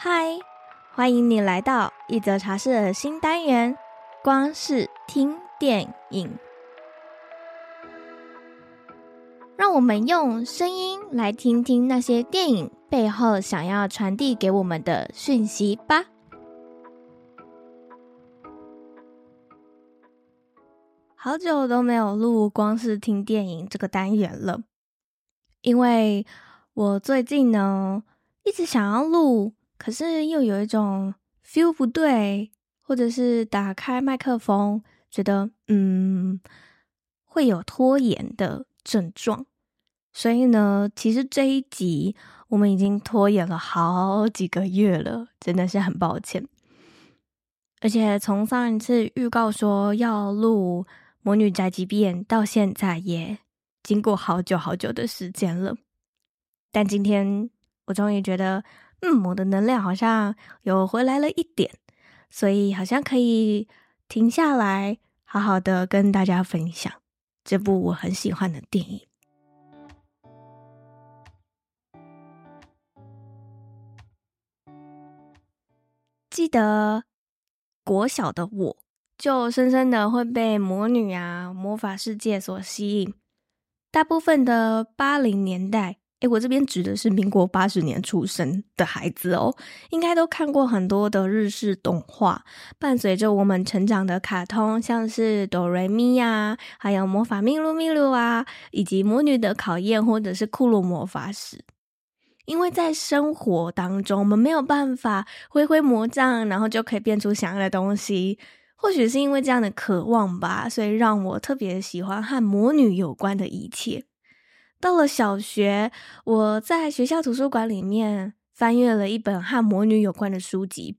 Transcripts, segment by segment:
嗨，欢迎你来到一则茶室的新单元——光是听电影。让我们用声音来听听那些电影背后想要传递给我们的讯息吧。好久都没有录“光是听电影”这个单元了，因为我最近呢一直想要录。可是又有一种 feel 不对，或者是打开麦克风，觉得嗯会有拖延的症状，所以呢，其实这一集我们已经拖延了好几个月了，真的是很抱歉。而且从上一次预告说要录《魔女宅急便》到现在，也经过好久好久的时间了。但今天我终于觉得。嗯，我的能量好像有回来了一点，所以好像可以停下来，好好的跟大家分享这部我很喜欢的电影。记得国小的我，就深深的会被魔女啊、魔法世界所吸引。大部分的八零年代。诶，我这边指的是民国八十年出生的孩子哦，应该都看过很多的日式动画，伴随着我们成长的卡通，像是哆瑞咪呀，还有魔法咪路咪路啊，以及魔女的考验，或者是库洛魔法使。因为在生活当中，我们没有办法挥挥魔杖，然后就可以变出想要的东西。或许是因为这样的渴望吧，所以让我特别喜欢和魔女有关的一切。到了小学，我在学校图书馆里面翻阅了一本和魔女有关的书籍。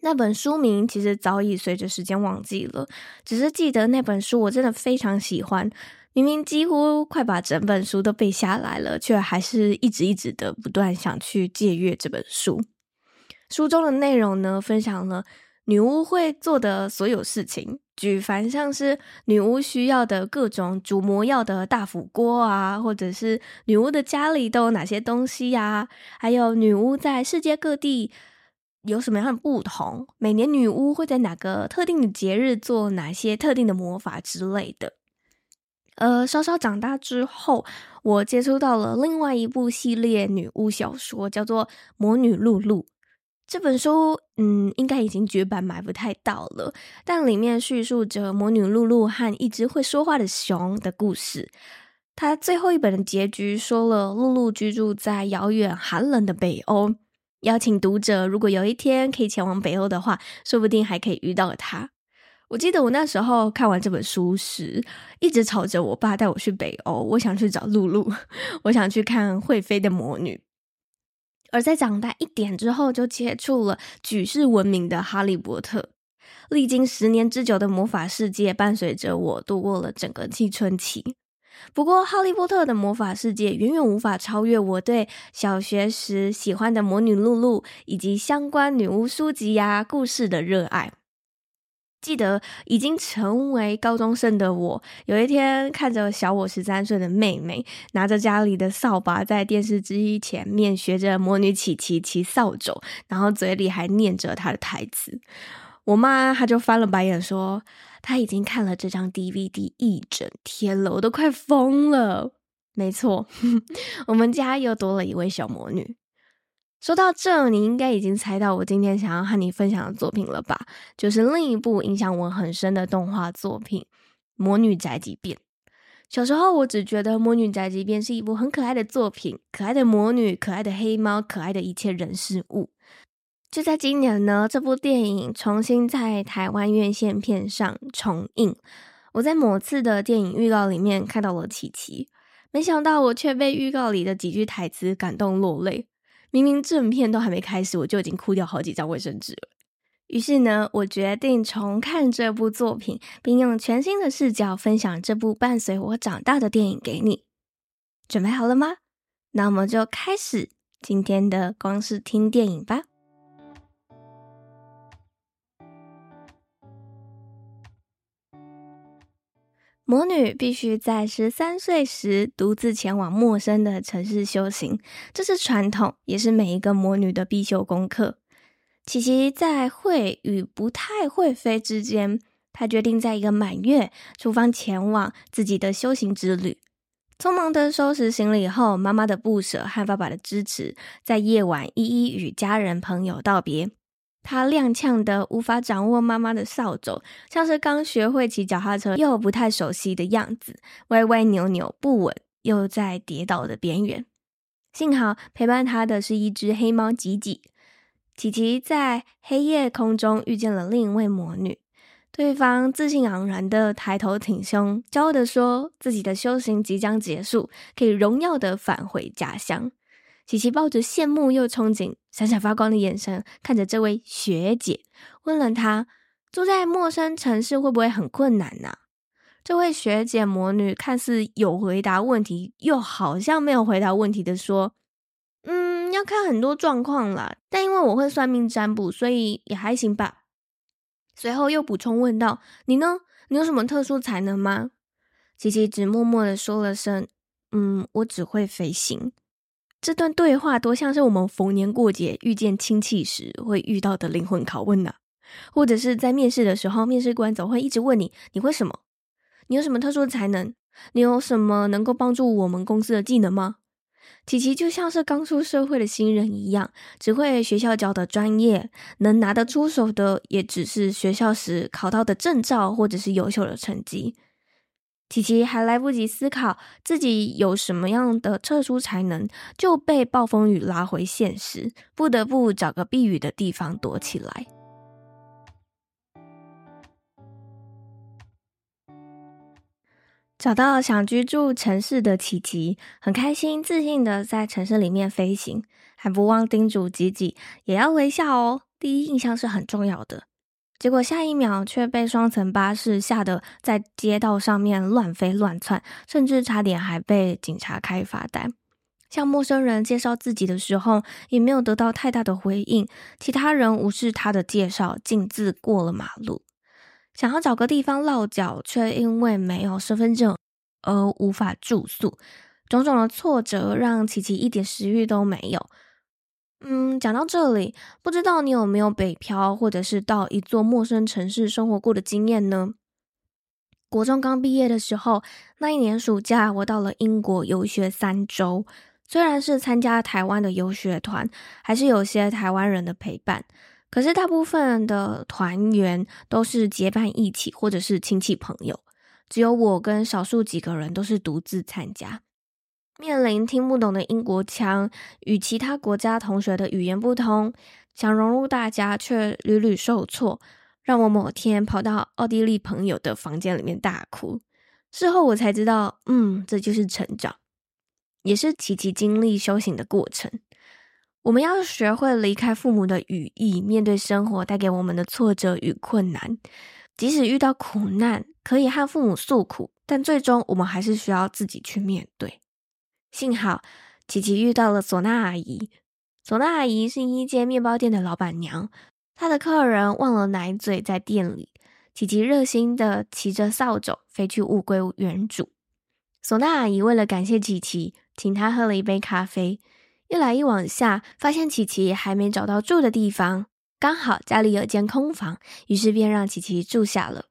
那本书名其实早已随着时间忘记了，只是记得那本书我真的非常喜欢。明明几乎快把整本书都背下来了，却还是一直一直的不断想去借阅这本书。书中的内容呢，分享了女巫会做的所有事情。举凡像是女巫需要的各种煮魔药的大釜锅啊，或者是女巫的家里都有哪些东西呀、还有女巫在世界各地有什么样的不同？每年女巫会在哪个特定的节日做哪些特定的魔法之类的。呃，稍稍长大之后，我接触到了另外一部系列女巫小说，叫做《魔女露露》。这本书，嗯，应该已经绝版，买不太到了。但里面叙述着魔女露露和一只会说话的熊的故事。它最后一本的结局说了，露露居住在遥远寒冷的北欧，邀请读者如果有一天可以前往北欧的话，说不定还可以遇到她。我记得我那时候看完这本书时，一直吵着我爸带我去北欧，我想去找露露，我想去看会飞的魔女。而在长大一点之后，就接触了举世闻名的《哈利波特》。历经十年之久的魔法世界，伴随着我度过了整个青春期。不过，《哈利波特》的魔法世界远远无法超越我对小学时喜欢的魔女露露以及相关女巫书籍呀、故事的热爱。记得已经成为高中生的我，有一天看着小我十三岁的妹妹拿着家里的扫把在电视机前面学着魔女琪琪骑扫帚，然后嘴里还念着她的台词，我妈她就翻了白眼说，她已经看了这张 DVD 一整天了，我都快疯了。没错，我们家又多了一位小魔女。说到这，你应该已经猜到我今天想要和你分享的作品了吧？就是另一部影响我很深的动画作品《魔女宅急便》。小时候，我只觉得《魔女宅急便》是一部很可爱的作品，可爱的魔女，可爱的黑猫，可爱的一切人事物。就在今年呢，这部电影重新在台湾院线片上重映。我在某次的电影预告里面看到了琪琪，没想到我却被预告里的几句台词感动落泪。明明正片都还没开始，我就已经哭掉好几张卫生纸了。于是呢，我决定重看这部作品，并用全新的视角分享这部伴随我长大的电影给你。准备好了吗？那我们就开始今天的光是听电影吧。魔女必须在十三岁时独自前往陌生的城市修行，这是传统，也是每一个魔女的必修功课。琪琪在会与不太会飞之间，她决定在一个满月出发前往自己的修行之旅。匆忙的收拾行李后，妈妈的不舍和爸爸的支持，在夜晚一一与家人朋友道别。他踉跄的无法掌握妈妈的扫帚，像是刚学会骑脚踏车又不太熟悉的样子，歪歪扭扭不稳，又在跌倒的边缘。幸好陪伴他的是一只黑猫吉吉。琪琪在黑夜空中遇见了另一位魔女，对方自信昂然的抬头挺胸，骄傲的说自己的修行即将结束，可以荣耀的返回家乡。琪琪抱着羡慕又憧憬、闪闪发光的眼神看着这位学姐，问了她：“住在陌生城市会不会很困难呢？”这位学姐魔女看似有回答问题，又好像没有回答问题的说：“嗯，要看很多状况啦，但因为我会算命占卜，所以也还行吧。”随后又补充问道：“你呢？你有什么特殊才能吗？”琪琪只默默的说了声：“嗯，我只会飞行。”这段对话多像是我们逢年过节遇见亲戚时会遇到的灵魂拷问呢、或者是在面试的时候，面试官总会一直问你：你会什么？你有什么特殊的才能？你有什么能够帮助我们公司的技能吗？琪琪就像是刚出社会的新人一样，只会学校教的专业，能拿得出手的也只是学校时考到的证照或者是优秀的成绩。琪琪还来不及思考自己有什么样的特殊才能，就被暴风雨拉回现实，不得不找个避雨的地方躲起来。找到想居住城市的琪琪，很开心、自信的在城市里面飞行，还不忘叮嘱吉吉也要微笑哦。第一印象是很重要的。结果下一秒却被双层巴士吓得在街道上面乱飞乱窜，甚至差点还被警察开罚单。向陌生人介绍自己的时候，也没有得到太大的回应。其他人无视他的介绍，径自过了马路。想要找个地方落脚，却因为没有身份证而无法住宿。种种的挫折让琪琪一点食欲都没有。嗯，讲到这里，不知道你有没有北漂，或者是到一座陌生城市生活过的经验呢？国中刚毕业的时候，那一年暑假，我到了英国游学三周。虽然是参加台湾的游学团，还是有些台湾人的陪伴，可是大部分的团员都是结伴一起，或者是亲戚朋友，只有我跟少数几个人都是独自参加。面临听不懂的英国腔，与其他国家同学的语言不通，想融入大家却屡屡受挫，让我某天跑到奥地利朋友的房间里面大哭。事后我才知道，嗯，这就是成长，也是琪琪经历修行的过程。我们要学会离开父母的羽翼，面对生活带给我们的挫折与困难。即使遇到苦难，可以和父母诉苦，但最终我们还是需要自己去面对。幸好，琪琪遇到了唢娜阿姨。唢娜阿姨是一间面包店的老板娘，她的客人忘了奶嘴在店里，琪琪热心的骑着扫帚飞去物归原主。唢娜阿姨为了感谢琪琪，请她喝了一杯咖啡。一来一往下，发现琪琪还没找到住的地方，刚好家里有间空房，于是便让琪琪住下了。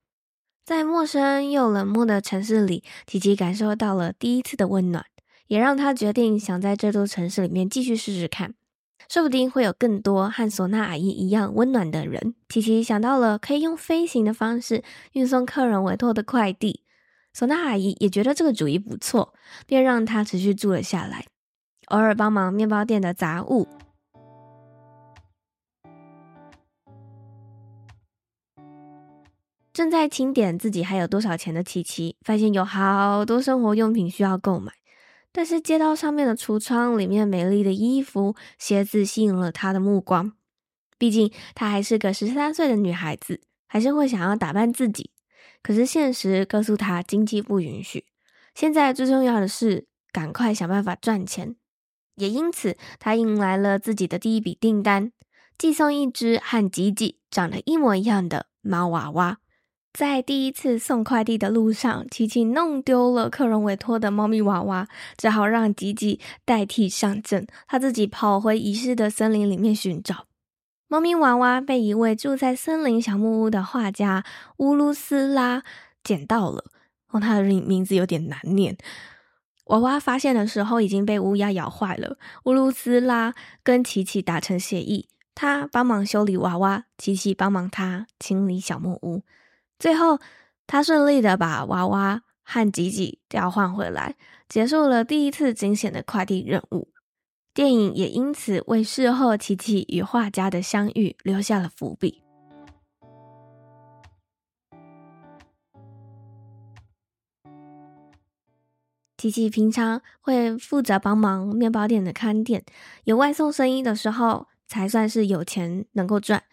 在陌生又冷漠的城市里，琪琪感受到了第一次的温暖。也让他决定想在这座城市里面继续试试看，说不定会有更多和唢娜阿姨一样温暖的人。琪琪想到了可以用飞行的方式运送客人委托的快递，唢娜阿姨也觉得这个主意不错，便让他持续住了下来，偶尔帮忙面包店的杂物。正在清点自己还有多少钱的琪琪，发现有好多生活用品需要购买。但是街道上面的橱窗里面美丽的衣服、鞋子吸引了她的目光。毕竟她还是个十三岁的女孩子，还是会想要打扮自己。可是现实告诉她经济不允许。现在最重要的是赶快想办法赚钱。也因此，她迎来了自己的第一笔订单，寄送一只和吉吉长得一模一样的猫娃娃。在第一次送快递的路上，琪琪弄丢了客人委托的猫咪娃娃，只好让吉吉代替上阵，他自己跑回遗失的森林里面寻找。猫咪娃娃被一位住在森林小木屋的画家乌鲁斯拉捡到了。哦，他的名字有点难念。娃娃发现的时候已经被乌鸦咬坏了。乌鲁斯拉跟琪琪达成协议，他帮忙修理娃娃，琪琪帮忙他清理小木屋。最后，他顺利的把娃娃和吉吉调换回来，结束了第一次惊险的快递任务。电影也因此为事后琪琪与画家的相遇留下了伏笔。琪琪平常会负责帮忙面包店的看店，有外送生意的时候才算是有钱能够赚。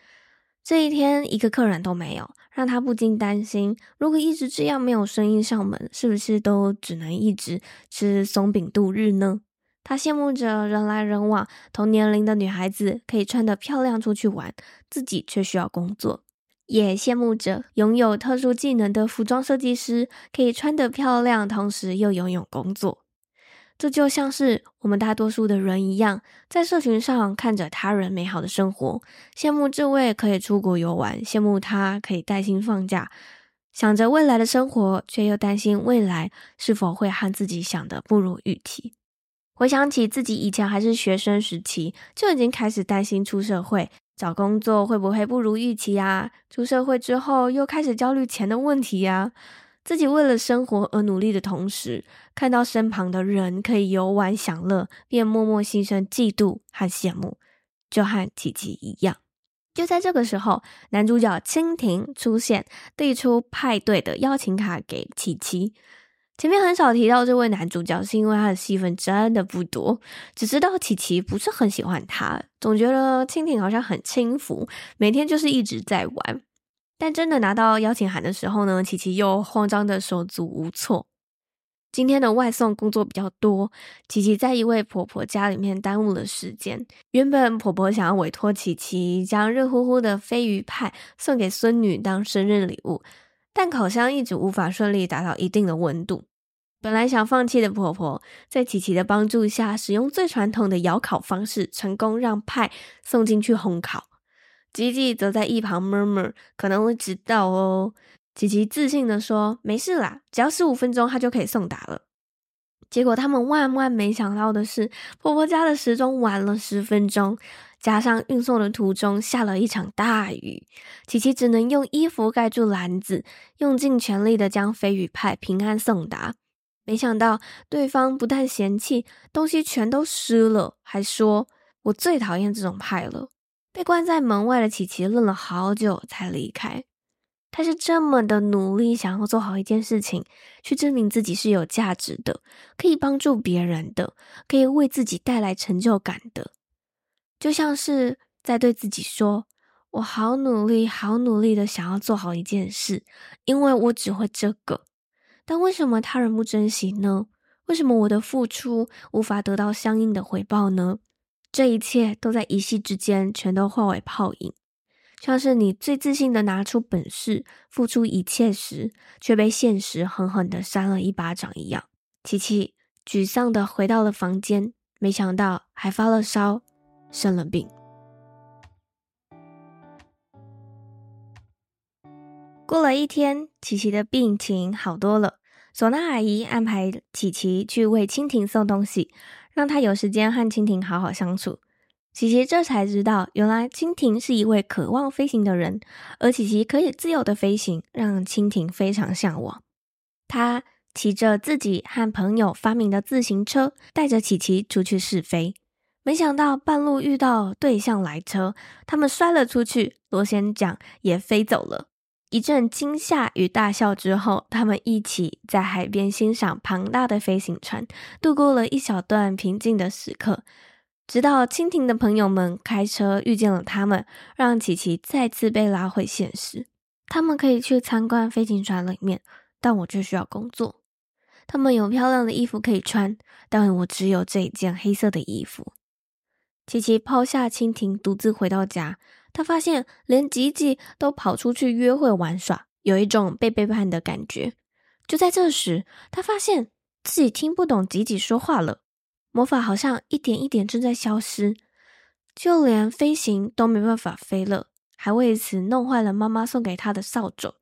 这一天一个客人都没有，让他不禁担心：如果一直这样没有生意上门，是不是都只能一直吃松饼度日呢？他羡慕着人来人往，同年龄的女孩子可以穿得漂亮出去玩，自己却需要工作；也羡慕着拥有特殊技能的服装设计师，可以穿得漂亮，同时又拥有工作。这就像是我们大多数的人一样，在社群上看着他人美好的生活，羡慕这位可以出国游玩，羡慕他可以带薪放假，想着未来的生活，却又担心未来是否会和自己想的不如预期。回想起自己以前还是学生时期，就已经开始担心出社会找工作会不会不如预期啊？出社会之后又开始焦虑钱的问题呀。自己为了生活而努力的同时，看到身旁的人可以游玩享乐，便默默心生嫉妒和羡慕，就和琪琪一样。就在这个时候，男主角蜻蜓出现，递出派对的邀请卡给琪琪。前面很少提到这位男主角，是因为他的戏份真的不多，只知道琪琪不是很喜欢他，总觉得蜻蜓好像很轻浮，每天就是一直在玩。但真的拿到邀请函的时候呢，琪琪又慌张的手足无措。今天的外送工作比较多，琪琪在一位婆婆家里面耽误了时间。原本婆婆想要委托琪琪将热乎乎的飞鱼派送给孙女当生日礼物。但烤箱一直无法顺利达到一定的温度，本来想放弃的婆婆，在琪琪的帮助下，使用最传统的窑烤方式，成功让派送进去烘烤。吉吉则在一旁 murmur 可能会迟到哦。琪琪自信地说：“没事啦，只要十五分钟，他就可以送达了。”结果他们万万没想到的是，婆婆家的时钟晚了十分钟。加上运送的途中下了一场大雨，琪琪只能用衣服盖住篮子，用尽全力的将飞鱼派平安送达。没想到对方不但嫌弃东西全都湿了，还说：“我最讨厌这种派了。”被关在门外的琪琪愣了好久才离开。他是这么的努力，想要做好一件事情，去证明自己是有价值的，可以帮助别人的，可以为自己带来成就感的。就像是在对自己说：“我好努力，好努力的想要做好一件事，因为我只会这个。但为什么他人不珍惜呢？为什么我的付出无法得到相应的回报呢？这一切都在一夕之间全都化为泡影，像是你最自信的拿出本事，付出一切时，却被现实狠狠的扇了一巴掌一样。”琪琪沮丧的回到了房间，没想到还发了烧。生了病，过了一天，琪琪的病情好多了。索娜阿姨安排琪琪去为蜻蜓送东西，让她有时间和蜻蜓好好相处。琪琪这才知道，原来蜻蜓是一位渴望飞行的人，而琪琪可以自由的飞行，让蜻蜓非常向往。他骑着自己和朋友发明的自行车，带着琪琪出去试飞。没想到半路遇到对向来车，他们摔了出去，螺旋桨也飞走了。一阵惊吓与大笑之后，他们一起在海边欣赏庞大的飞行船，度过了一小段平静的时刻。直到蜻蜓的朋友们开车遇见了他们，让琪琪再次被拉回现实。他们可以去参观飞行船里面，但我却需要工作。他们有漂亮的衣服可以穿，但我只有这一件黑色的衣服。琪琪抛下蜻蜓，独自回到家。他发现连吉吉都跑出去约会玩耍，有一种被背叛的感觉。就在这时，他发现自己听不懂吉吉说话了，魔法好像一点一点正在消失，就连飞行都没办法飞了，还为此弄坏了妈妈送给他的扫帚。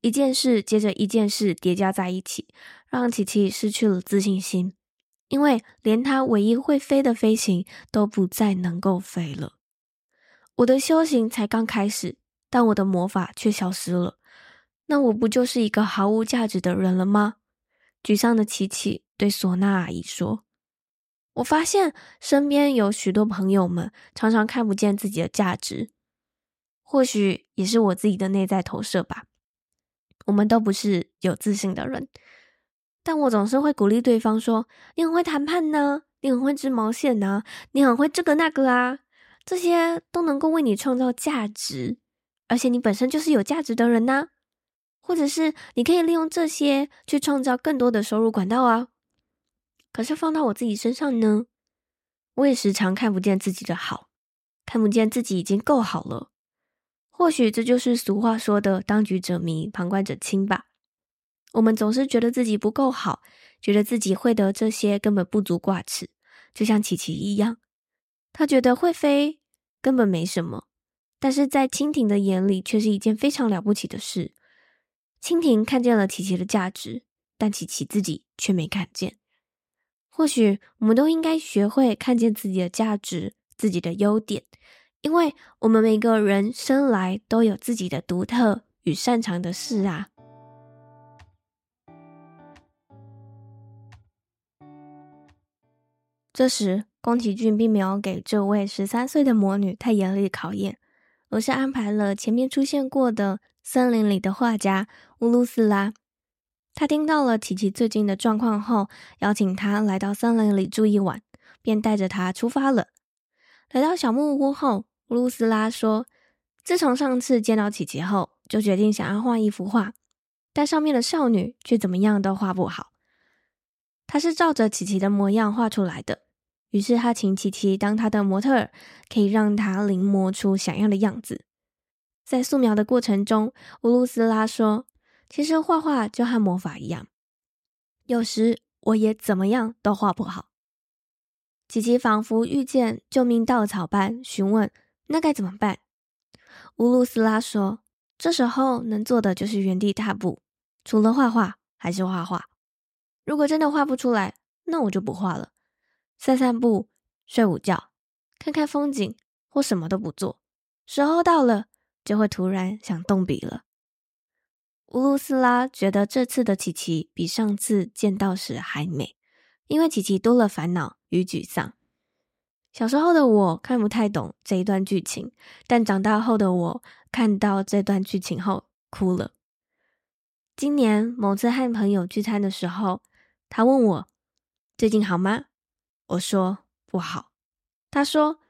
一件事接着一件事叠加在一起，让琪琪失去了自信心，因为连他唯一会飞的飞行都不再能够飞了。我的修行才刚开始，但我的魔法却消失了。那我不就是一个毫无价值的人了吗？沮丧的琪琪对唢呐阿姨说：“我发现身边有许多朋友们常常看不见自己的价值，或许也是我自己的内在投射吧。我们都不是有自信的人，但我总是会鼓励对方说：‘你很会谈判呢，你很会织毛线呢，你很会这个那个啊，这些都能够为你创造价值，而且你本身就是有价值的人呐。’”或者是你可以利用这些去创造更多的收入管道啊。可是放到我自己身上呢，我也时常看不见自己的好，看不见自己已经够好了。或许这就是俗话说的“当局者迷，旁观者清”吧。我们总是觉得自己不够好，觉得自己会的这些根本不足挂齿，就像琪琪一样，他觉得会飞根本没什么，但是在蜻蜓的眼里却是一件非常了不起的事。蜻蜓看见了琪琪的价值，但琪琪自己却没看见。或许我们都应该学会看见自己的价值、自己的优点，因为我们每个人生来都有自己的独特与擅长的事啊。这时，宫崎骏并没有给这位十三岁的魔女太严厉的考验，而是安排了前面出现过的。森林里的画家乌鲁斯拉，他听到了琪琪最近的状况后，邀请他来到森林里住一晚，便带着他出发了。来到小木屋后，乌鲁斯拉说：“自从上次见到琪琪后，就决定想要画一幅画，但上面的少女却怎么样都画不好。他是照着琪琪的模样画出来的，于是他请琪琪当他的模特儿，可以让他临摹出想要的样子。”在素描的过程中，乌鲁斯拉说：“其实画画就和魔法一样，有时我也怎么样都画不好。”琪琪仿佛遇见救命稻草般询问：“那该怎么办？”乌鲁斯拉说：“这时候能做的就是原地踏步，除了画画还是画画。如果真的画不出来，那我就不画了，散散步、睡午觉、看看风景，或什么都不做。时候到了。”就会突然想动笔了。乌鲁斯拉觉得这次的琪琪比上次见到时还美，因为琪琪多了烦恼与沮丧。小时候的我看不太懂这一段剧情，但长大后的我看到这段剧情后哭了。今年某次和朋友聚餐的时候，他问我最近好吗？我说不好。他说，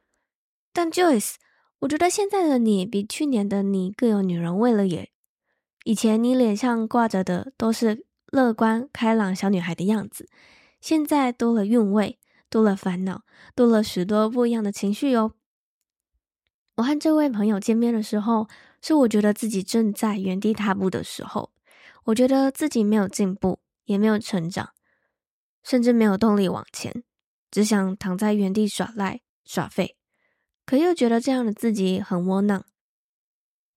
但 Joyce。我觉得现在的你比去年的你更有女人味了耶！以前你脸上挂着的都是乐观开朗小女孩的样子，现在多了韵味，多了烦恼，多了许多不一样的情绪哟。我和这位朋友见面的时候，是我觉得自己正在原地踏步的时候，我觉得自己没有进步，也没有成长，甚至没有动力往前，只想躺在原地耍赖耍废。可又觉得这样的自己很窝囊，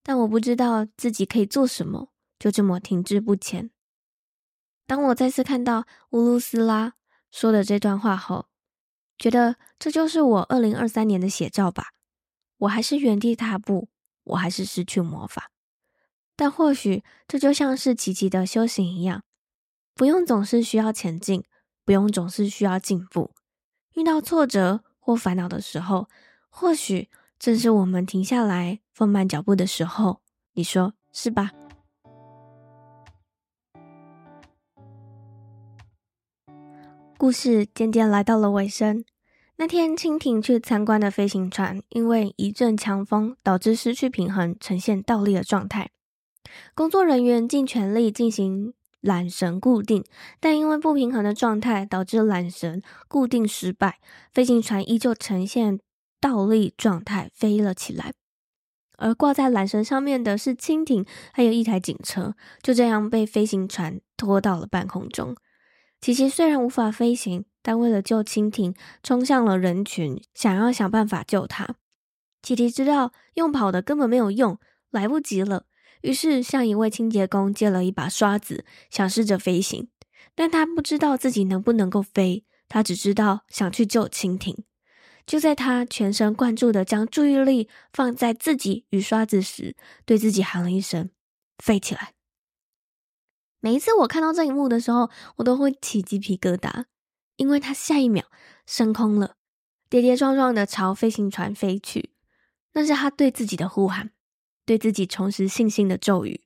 但我不知道自己可以做什么，就这么停滞不前。当我再次看到乌鲁斯拉说的这段话后，觉得这就是我二零二三年的写照吧。我还是原地踏步，我还是失去魔法，但或许这就像是琪琪的修行一样，不用总是需要前进，不用总是需要进步。遇到挫折或烦恼的时候，或许正是我们停下来放慢脚步的时候，你说是吧？故事渐渐来到了尾声。那天，蜻蜓去参观的飞行船，因为一阵强风导致失去平衡，呈现倒立的状态。工作人员尽全力进行缆绳固定，但因为不平衡的状态，导致缆绳固定失败，飞行船依旧呈现。倒立状态飞了起来，而挂在缆绳上面的是蜻蜓，还有一台警车，就这样被飞行船拖到了半空中。琪琪虽然无法飞行，但为了救蜻蜓，冲向了人群，想要想办法救它。琪琪知道用跑的根本没有用，来不及了，于是向一位清洁工借了一把刷子，想试着飞行。但他不知道自己能不能够飞，他只知道想去救蜻蜓。就在他全神贯注地将注意力放在自己与刷子时，对自己喊了一声：“飞起来！”每一次我看到这一幕的时候，我都会起鸡皮疙瘩，因为他下一秒升空了，跌跌撞撞地朝飞行船飞去。那是他对自己的呼喊，对自己重拾信心的咒语。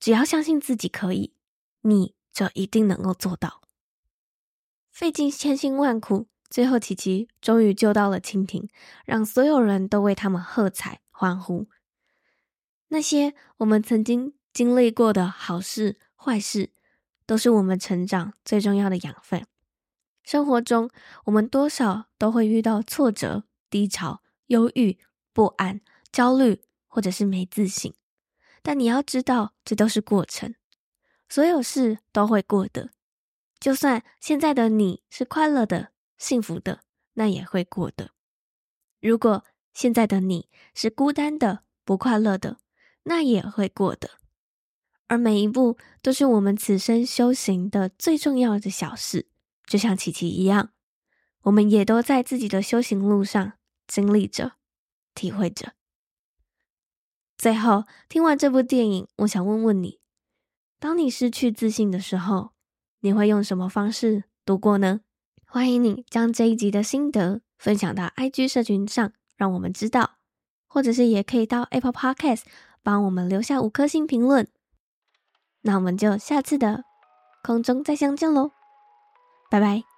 只要相信自己可以，你就一定能够做到。费尽千辛万苦。最后，琪琪终于救到了蜻蜓，让所有人都为他们喝彩欢呼。那些我们曾经经历过的好事、坏事，都是我们成长最重要的养分。生活中，我们多少都会遇到挫折、低潮、忧郁、不安、焦虑，或者是没自信。但你要知道，这都是过程，所有事都会过的。就算现在的你是快乐的。幸福的，那也会过的。如果现在的你是孤单的、不快乐的，那也会过的。而每一步都是我们此生修行的最重要的小事，就像琪琪一样，我们也都在自己的修行路上经历着、体会着。最后，听完这部电影，我想问问你：当你失去自信的时候，你会用什么方式度过呢？欢迎你将这一集的心得分享到 IG 社群上，让我们知道，或者是也可以到 Apple Podcast 帮我们留下五颗星评论。那我们就下次的空中再相见喽，拜拜。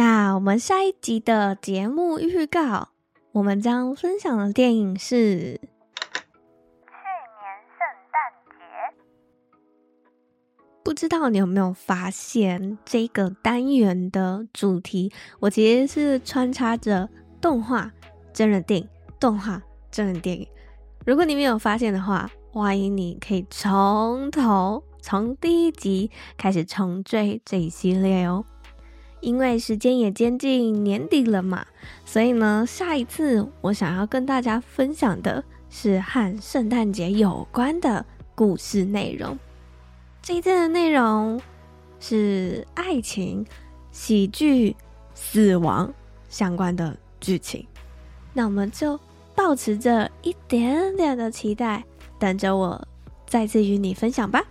那我们下一集的节目预告，我们将分享的电影是。去年圣诞节不知道你有没有发现，这个单元的主题，我其实是穿插着动画、真人电影、动画、真人电影。如果你没有发现的话，欢迎你可以从头从第一集开始重追这一系列哦。因为时间也接近年底了嘛，所以呢，下一次我想要跟大家分享的是和圣诞节有关的故事内容。这一次的内容是爱情、喜剧、死亡相关的剧情，那我们就保持着一点点的期待，等着我再次与你分享吧。